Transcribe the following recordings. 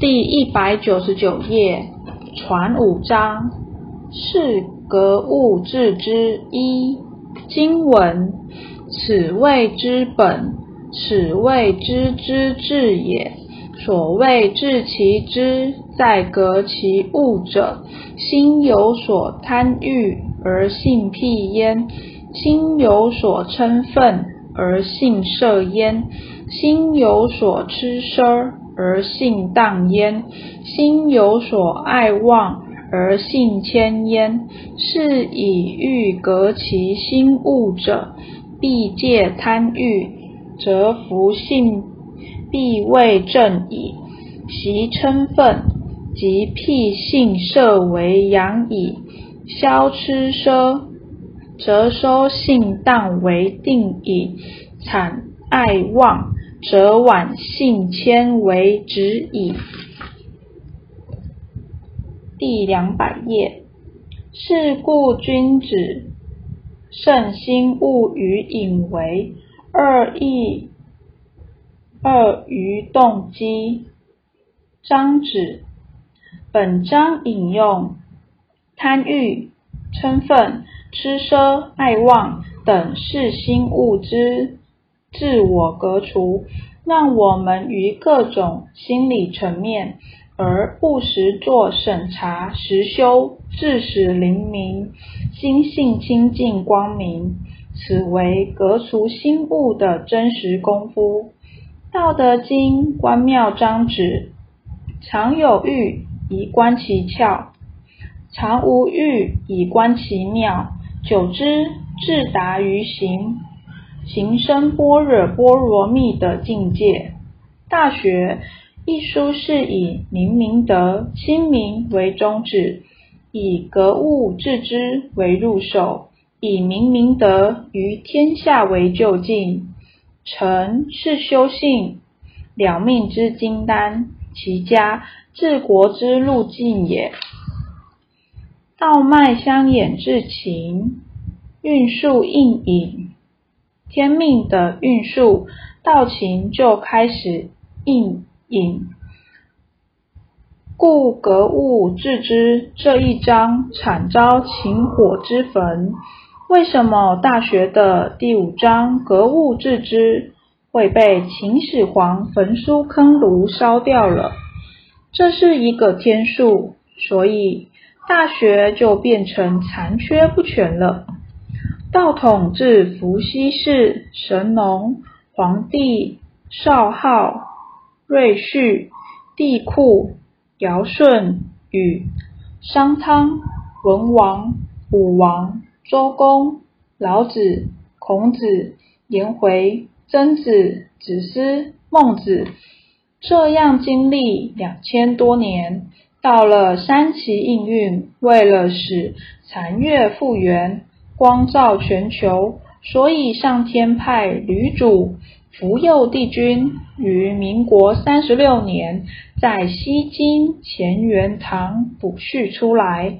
第一百九十九页，传五章，是格物致知一经文，此谓之本，此谓知之至也。所谓致其知，在格其物者，心有所贪欲而性辟焉，心有所嗔忿而性摄焉，心有所痴奢。而性荡焉，心有所爱望而性迁焉。是以欲革其心物者，必戒贪欲，则福性必未正矣。习嗔忿，即辟性摄为阳矣。消痴奢，则收性荡为定矣。产爱望。则晚性迁为止矣。第两百页。是故君子慎心勿与隐为二意二于动机。章子。本章引用贪欲、嗔忿、痴奢、爱妄等是心物之。自我革除，让我们于各种心理层面而不时做审查实修，致使灵明，心性清净光明。此为革除心物的真实功夫。道德经观妙章指：常有欲以观其窍，常无欲以观其妙。久之，至达于行。行深般若波罗蜜的境界，《大学》一书是以明明德、亲民为宗旨，以格物致知为入手，以明明德于天下为就近。诚是修性了命之金丹，其家治国之路径也。道脉相掩至情，运数应引。天命的运数，道情就开始应引，故格物致知这一章惨遭情火之焚。为什么大学的第五章格物致知会被秦始皇焚书坑儒烧掉了？这是一个天数，所以大学就变成残缺不全了。道统至伏羲氏、神农、黄帝、少昊、瑞绪、帝喾、尧舜禹、商汤、文王、武王、周公、老子、孔子、颜回、曾子、子思、孟子，这样经历两千多年，到了三齐应运，为了使残月复原。光照全球，所以上天派吕祖福佑帝君于民国三十六年，在西京乾元堂补续出来。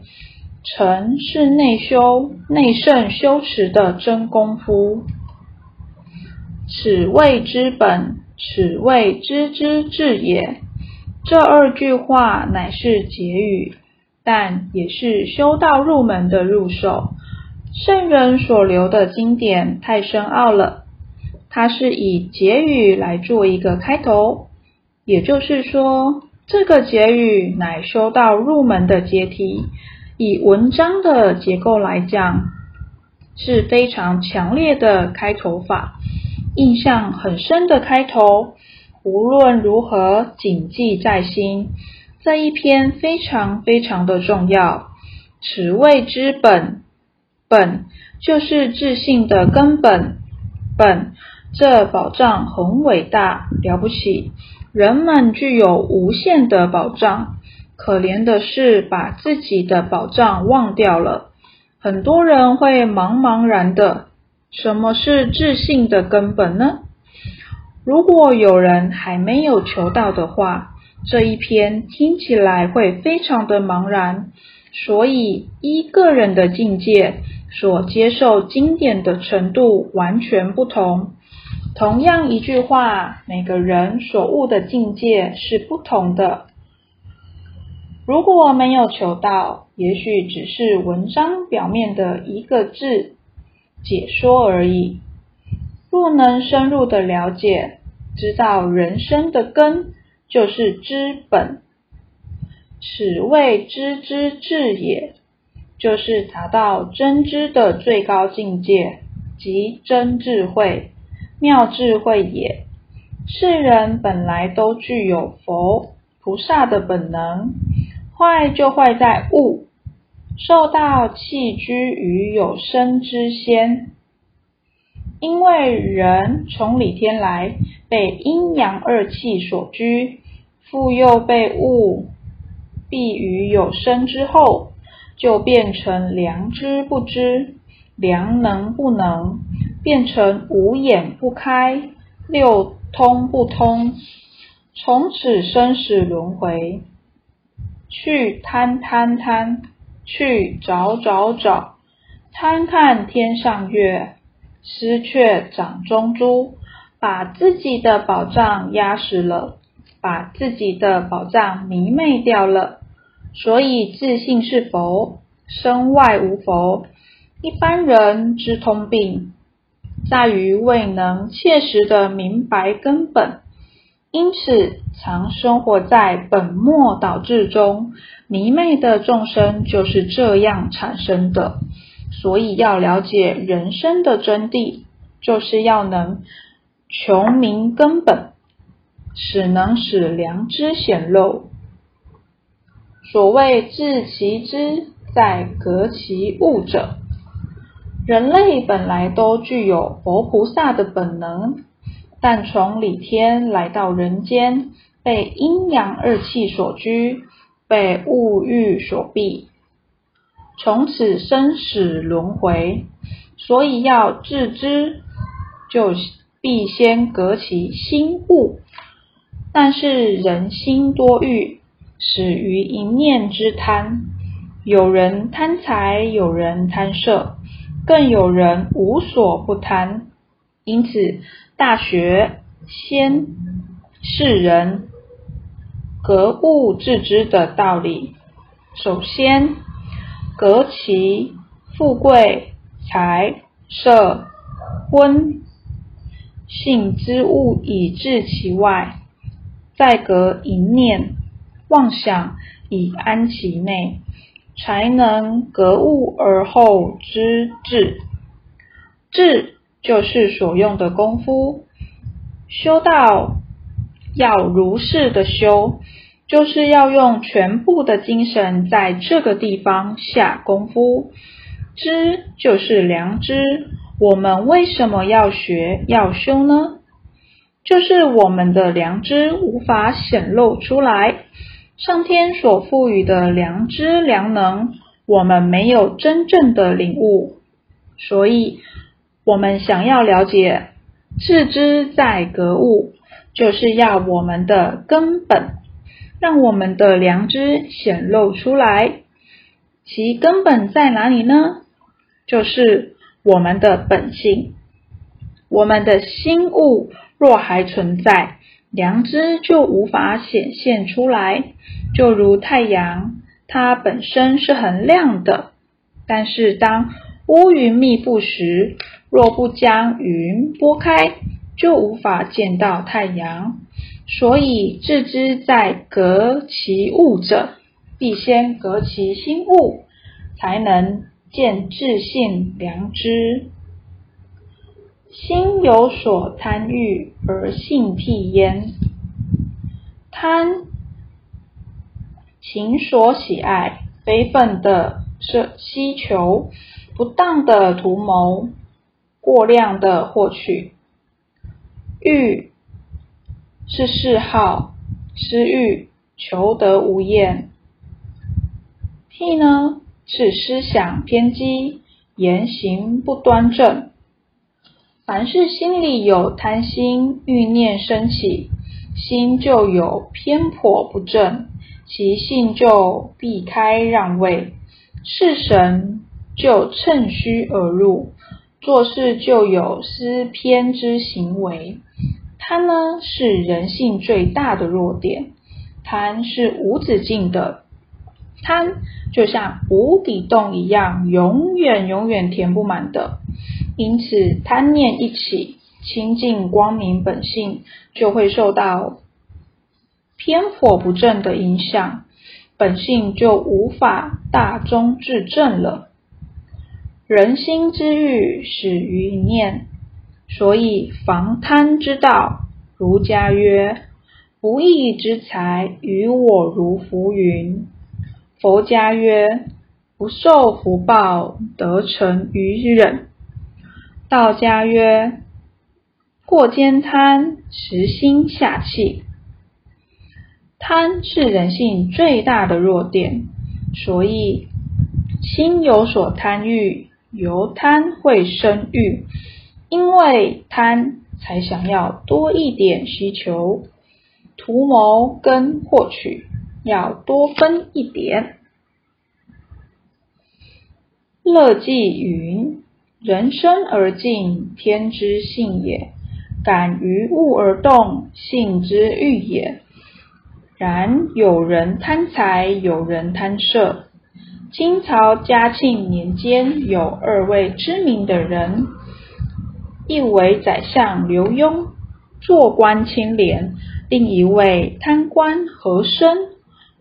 诚是内修内圣修持的真功夫。此谓之本，此谓知之至也。这二句话乃是结语，但也是修道入门的入手。圣人所留的经典太深奥了，它是以结语来做一个开头，也就是说，这个结语乃修道入门的阶梯。以文章的结构来讲，是非常强烈的开头法，印象很深的开头，无论如何谨记在心。这一篇非常非常的重要，此谓之本。本就是自信的根本，本这宝藏很伟大了不起，人们具有无限的宝藏，可怜的是把自己的宝藏忘掉了。很多人会茫茫然的，什么是自信的根本呢？如果有人还没有求到的话，这一篇听起来会非常的茫然。所以依个人的境界。所接受经典的程度完全不同。同样一句话，每个人所悟的境界是不同的。如果没有求道，也许只是文章表面的一个字解说而已。若能深入的了解，知道人生的根就是知本，此谓知之至也，就是达到真知的最高境界，即真智慧、妙智慧也。世人本来都具有佛菩萨的本能，坏就坏在物，受到弃居于有生之先。因为人从里天来，被阴阳二气所居，复又被物蔽于有生之后，就变成良知不知，良能不能，变成五眼不开，六通不通，从此生死轮回，去贪贪贪，去找找找，贪看天上月。失却掌中珠，把自己的宝藏压死了，把自己的宝藏迷昧掉了。所以自信是佛，身外无佛。一般人之通病，在于未能切实的明白根本，因此常生活在本末倒置中。迷昧的众生就是这样产生的。所以要了解人生的真谛，就是要能穷明根本，使能使良知显露。所谓治其知，在格其物者。人类本来都具有佛菩萨的本能，但从里天来到人间，被阴阳二气所拘，被物欲所蔽。从此生死轮回，所以要自知，就必先革其心物。但是人心多欲，始于一念之贪。有人贪财，有人贪色，更有人无所不贪。因此，《大学》先世人格物致知的道理，首先。格其富贵、财、色、婚、性之物，以治其外；再格一念妄想，以安其内，才能格物而后知至。智就是所用的功夫，修道要如是的修。就是要用全部的精神在这个地方下功夫。知就是良知，我们为什么要学要修呢？就是我们的良知无法显露出来，上天所赋予的良知良能，我们没有真正的领悟。所以，我们想要了解致知在格物，就是要我们的根本。让我们的良知显露出来，其根本在哪里呢？就是我们的本性。我们的心物若还存在，良知就无法显现出来。就如太阳，它本身是很亮的，但是当乌云密布时，若不将云拨开，就无法见到太阳。所以，自知在革其物者，必先革其心物，才能见自性良知。心有所贪欲而性辟焉，贪情所喜爱，非分的是希求，不当的图谋，过量的获取，欲。是嗜好、私欲、求得无厌；辟呢，是思想偏激、言行不端正。凡是心里有贪心、欲念升起，心就有偏颇不正，其性就避开让位，是神就趁虚而入，做事就有思偏之行为。贪呢是人性最大的弱点，贪是无止境的，贪就像无底洞一样，永远永远填不满的。因此，贪念一起，清净光明本性就会受到偏颇不正的影响，本性就无法大中至正了。人心之欲始于一念，所以防贪之道，儒家曰：不义之财与我如浮云。佛家曰：不受福报，得成于忍。道家曰：过兼贪，实心下气。贪是人性最大的弱点，所以心有所贪欲，由贪会生欲，因为贪才想要多一点需求，图谋跟获取要多分一点。乐记云。人生而静，天之性也；感于物而动，性之欲也。然有人贪财，有人贪色。清朝嘉庆年间，有二位知名的人，一为宰相刘墉，做官清廉；另一位贪官和珅，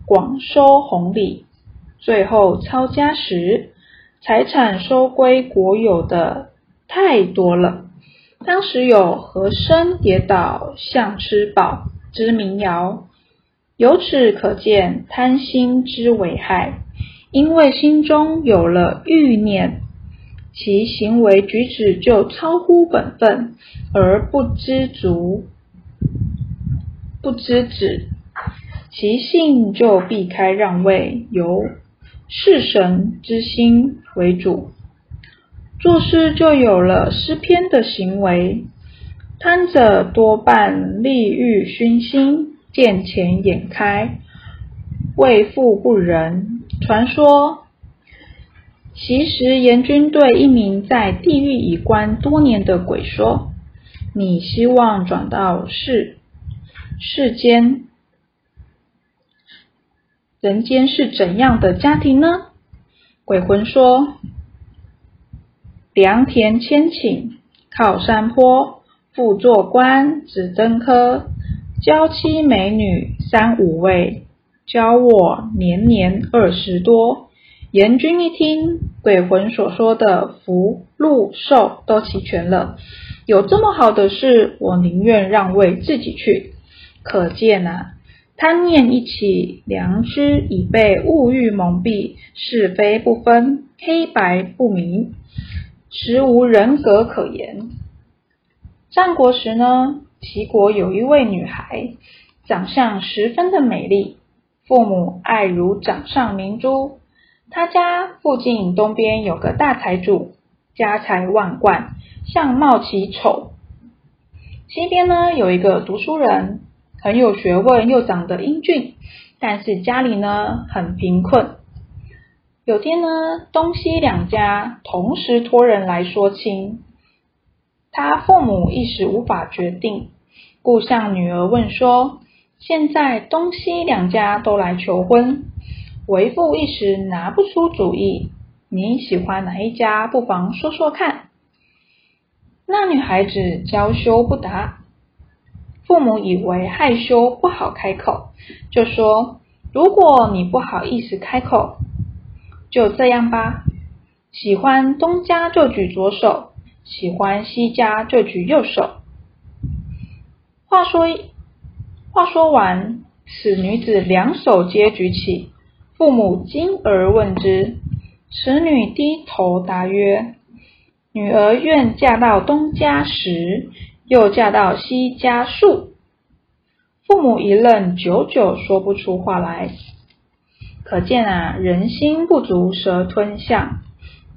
广收红利，最后抄家时。财产收归国有的太多了。当时有和珅跌倒像吃饱之民谣，由此可见贪心之危害。因为心中有了欲念，其行为举止就超乎本分，而不知足、不知止，其性就避开让位，由。事神之心为主，做事就有了诗篇的行为。贪者多半利欲熏心，见钱眼开，为富不仁。传说，其实阎君对一名在地狱已关多年的鬼说：“你希望转到世世间？”人间是怎样的家庭呢？鬼魂说：良田千顷，靠山坡，富做官，子登科，娇妻美女三五位，教我年年二十多。阎君一听，鬼魂所说的福禄寿都齐全了，有这么好的事，我宁愿让位自己去。可见啊。贪念一起，良知已被物欲蒙蔽，是非不分，黑白不明，实无人格可言。战国时呢，齐国有一位女孩，长相十分的美丽，父母爱如掌上明珠。她家附近东边有个大财主，家财万贯，相貌奇丑。西边呢，有一个读书人。很有学问，又长得英俊，但是家里呢很贫困。有天呢，东西两家同时托人来说亲，他父母一时无法决定，故向女儿问说：“现在东西两家都来求婚，为父一时拿不出主意，你喜欢哪一家？不妨说说看。”那女孩子娇羞不答。父母以为害羞不好开口，就说：“如果你不好意思开口，就这样吧。喜欢东家就举左手，喜欢西家就举右手。”话说，话说完，此女子两手皆举起。父母惊而问之，此女低头答曰：“女儿愿嫁到东家时。”又嫁到西家树，父母一愣，久久说不出话来。可见啊，人心不足蛇吞象，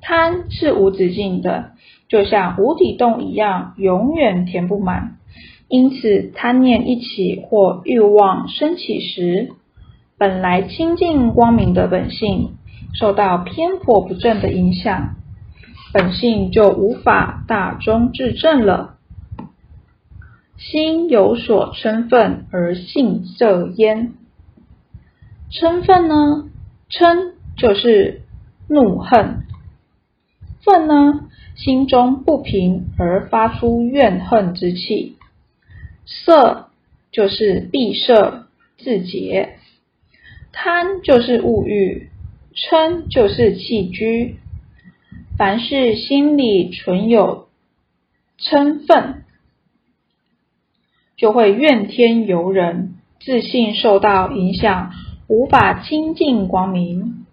贪是无止境的，就像无底洞一样，永远填不满。因此，贪念一起或欲望升起时，本来清净光明的本性受到偏颇不正的影响，本性就无法大中至正了。心有所称分而性色焉。称分呢，嗔就是怒恨，愤呢，心中不平而发出怨恨之气，色就是闭塞自洁，贪就是物欲，嗔就是气居。凡是心里存有嗔愤，就会怨天尤人，自信受到影响，无法清净光明。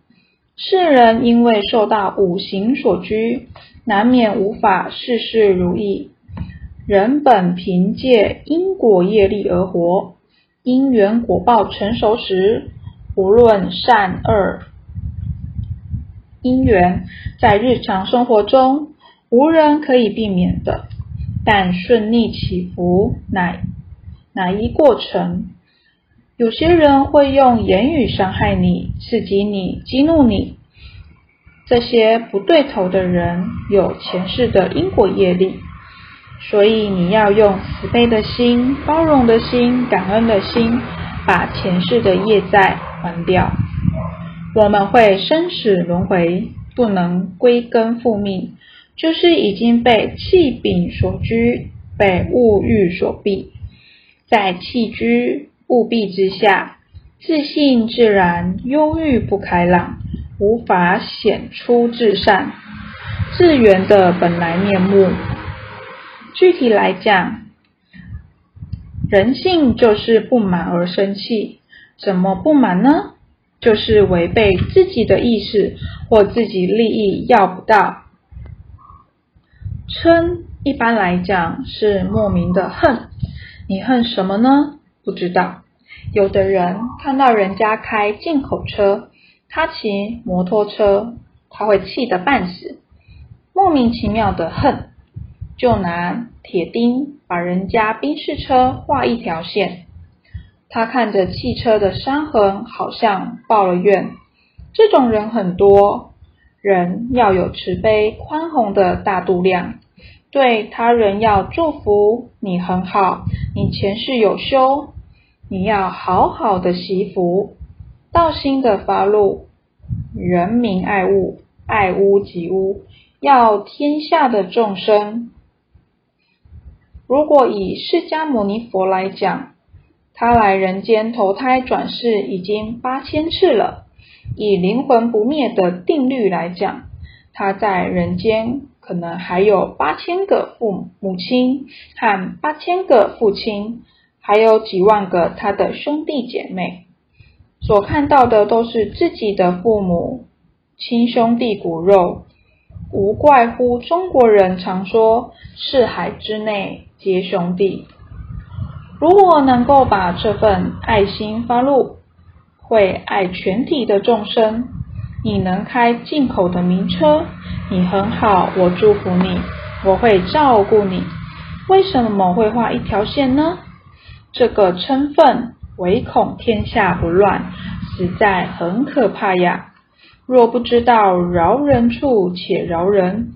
世人因为受到五行所拘，难免无法事事如意。人本凭借因果业力而活，因缘果报成熟时，无论善恶因缘，在日常生活中无人可以避免的。但顺逆起伏乃乃一过程。有些人会用言语伤害你、刺激你、激怒你，这些不对头的人有前世的因果业力，所以你要用慈悲的心、包容的心、感恩的心，把前世的业债还掉。我们会生死轮回，不能归根复命，就是已经被气柄所拘，被物欲所蔽，在气居。务必之下，自信自然忧郁不开朗，无法显出至善、自圆的本来面目。具体来讲，人性就是不满而生气。怎么不满呢？就是违背自己的意识或自己利益要不到。嗔一般来讲是莫名的恨，你恨什么呢？不知道，有的人看到人家开进口车，他骑摩托车，他会气得半死，莫名其妙的恨，就拿铁钉把人家宾士车画一条线。他看着汽车的伤痕，好像报了怨。这种人很多，人要有慈悲宽宏的大度量。对他人要祝福你很好，你前世有修，你要好好的惜福，道心的发露，人民爱物，爱屋及乌，要天下的众生。如果以释迦牟尼佛来讲，他来人间投胎转世已经八千次了，以灵魂不灭的定律来讲，他在人间。可能还有八千个父母亲和八千个父亲，还有几万个他的兄弟姐妹，所看到的都是自己的父母亲兄弟骨肉，无怪乎中国人常说“四海之内皆兄弟”。如果能够把这份爱心发露，会爱全体的众生。你能开进口的名车，你很好，我祝福你，我会照顾你。为什么会画一条线呢？这个称分唯恐天下不乱，实在很可怕呀。若不知道饶人处且饶人，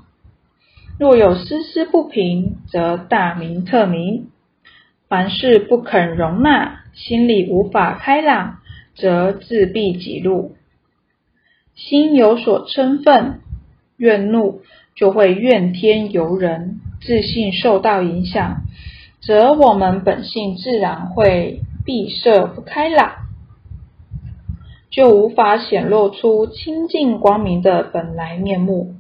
若有丝丝不平，则大名特名。凡事不肯容纳，心里无法开朗，则自闭己路。心有所嗔愤、怨怒，就会怨天尤人，自信受到影响，则我们本性自然会闭塞不开朗，就无法显露出清净光明的本来面目。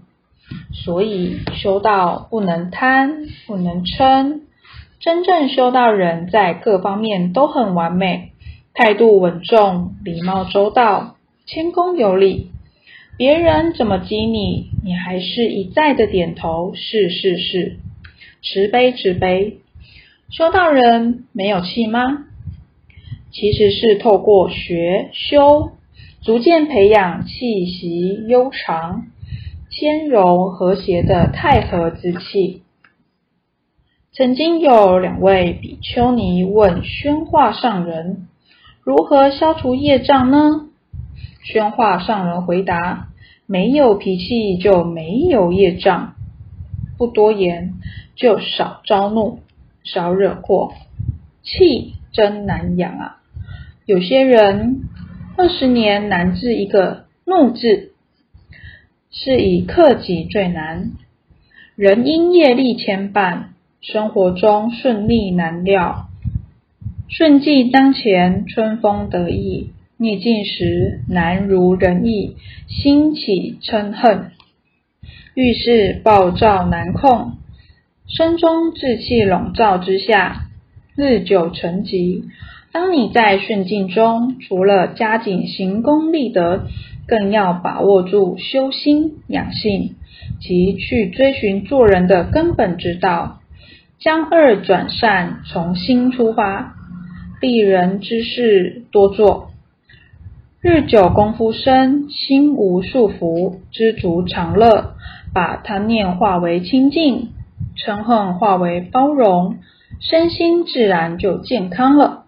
所以修道不能贪，不能嗔。真正修道人在各方面都很完美，态度稳重，礼貌周到，谦恭有礼。别人怎么激你，你还是一再的点头，是是是，慈悲慈悲。修道人没有气吗？其实是透过学修，逐渐培养气息悠长、谦柔和谐的太和之气。曾经有两位比丘尼问宣化上人：如何消除业障呢？宣化上人回答：“没有脾气就没有业障，不多言就少招怒，少惹祸。气真难养啊！有些人二十年难治一个怒字，是以克己最难。人因业力牵绊，生活中顺利难料。顺境当前，春风得意；逆境时，难如人意，心起嗔恨，遇事暴躁难控，身中志气笼罩之下，日久成疾。当你在顺境中，除了加紧行功立德，更要把握住修心养性，及去追寻做人的根本之道，将恶转善，从心出发。利人之事多做，日久功夫深，心无束缚，知足常乐。把贪念化为清净，嗔恨化为包容，身心自然就健康了。